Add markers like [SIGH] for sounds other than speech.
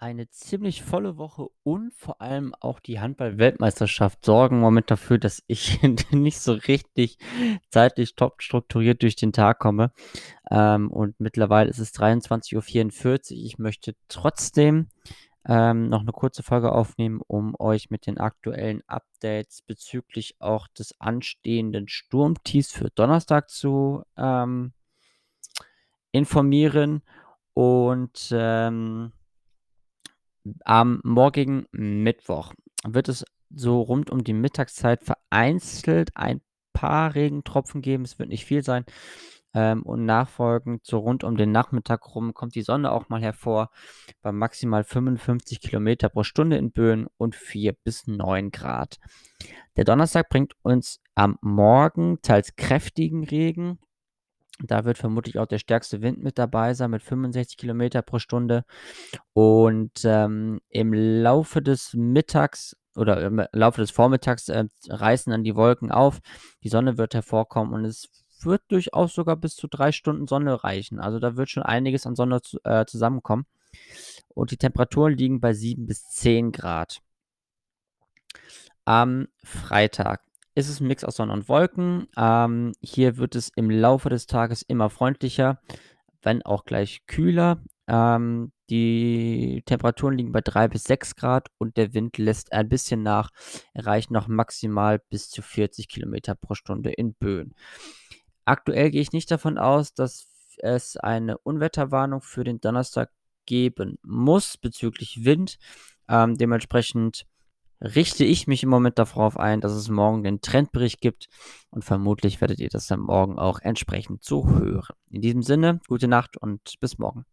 eine ziemlich volle Woche und vor allem auch die Handball-Weltmeisterschaft sorgen im Moment dafür, dass ich [LAUGHS] nicht so richtig zeitlich top strukturiert durch den Tag komme. Ähm, und mittlerweile ist es 23:44 Uhr. Ich möchte trotzdem ähm, noch eine kurze Folge aufnehmen, um euch mit den aktuellen Updates bezüglich auch des anstehenden Sturmtiefs für Donnerstag zu ähm, informieren. Und ähm, am morgigen Mittwoch wird es so rund um die Mittagszeit vereinzelt ein paar Regentropfen geben. Es wird nicht viel sein. Ähm, und nachfolgend, so rund um den Nachmittag rum, kommt die Sonne auch mal hervor bei maximal 55 Kilometer pro Stunde in Böen und 4 bis 9 Grad. Der Donnerstag bringt uns am Morgen teils kräftigen Regen. Da wird vermutlich auch der stärkste Wind mit dabei sein mit 65 Kilometer pro Stunde. Und ähm, im Laufe des Mittags oder im Laufe des Vormittags äh, reißen dann die Wolken auf. Die Sonne wird hervorkommen und es wird durchaus sogar bis zu drei Stunden Sonne reichen. Also da wird schon einiges an Sonne zu, äh, zusammenkommen. Und die Temperaturen liegen bei 7 bis 10 Grad. Am Freitag ist es ein Mix aus Sonne und Wolken. Ähm, hier wird es im Laufe des Tages immer freundlicher, wenn auch gleich kühler. Ähm, die Temperaturen liegen bei 3 bis 6 Grad und der Wind lässt ein bisschen nach, erreicht noch maximal bis zu 40 Kilometer pro Stunde in Böen. Aktuell gehe ich nicht davon aus, dass es eine Unwetterwarnung für den Donnerstag geben muss bezüglich Wind. Ähm, dementsprechend richte ich mich im Moment darauf ein, dass es morgen den Trendbericht gibt und vermutlich werdet ihr das dann morgen auch entsprechend zu hören. In diesem Sinne, gute Nacht und bis morgen.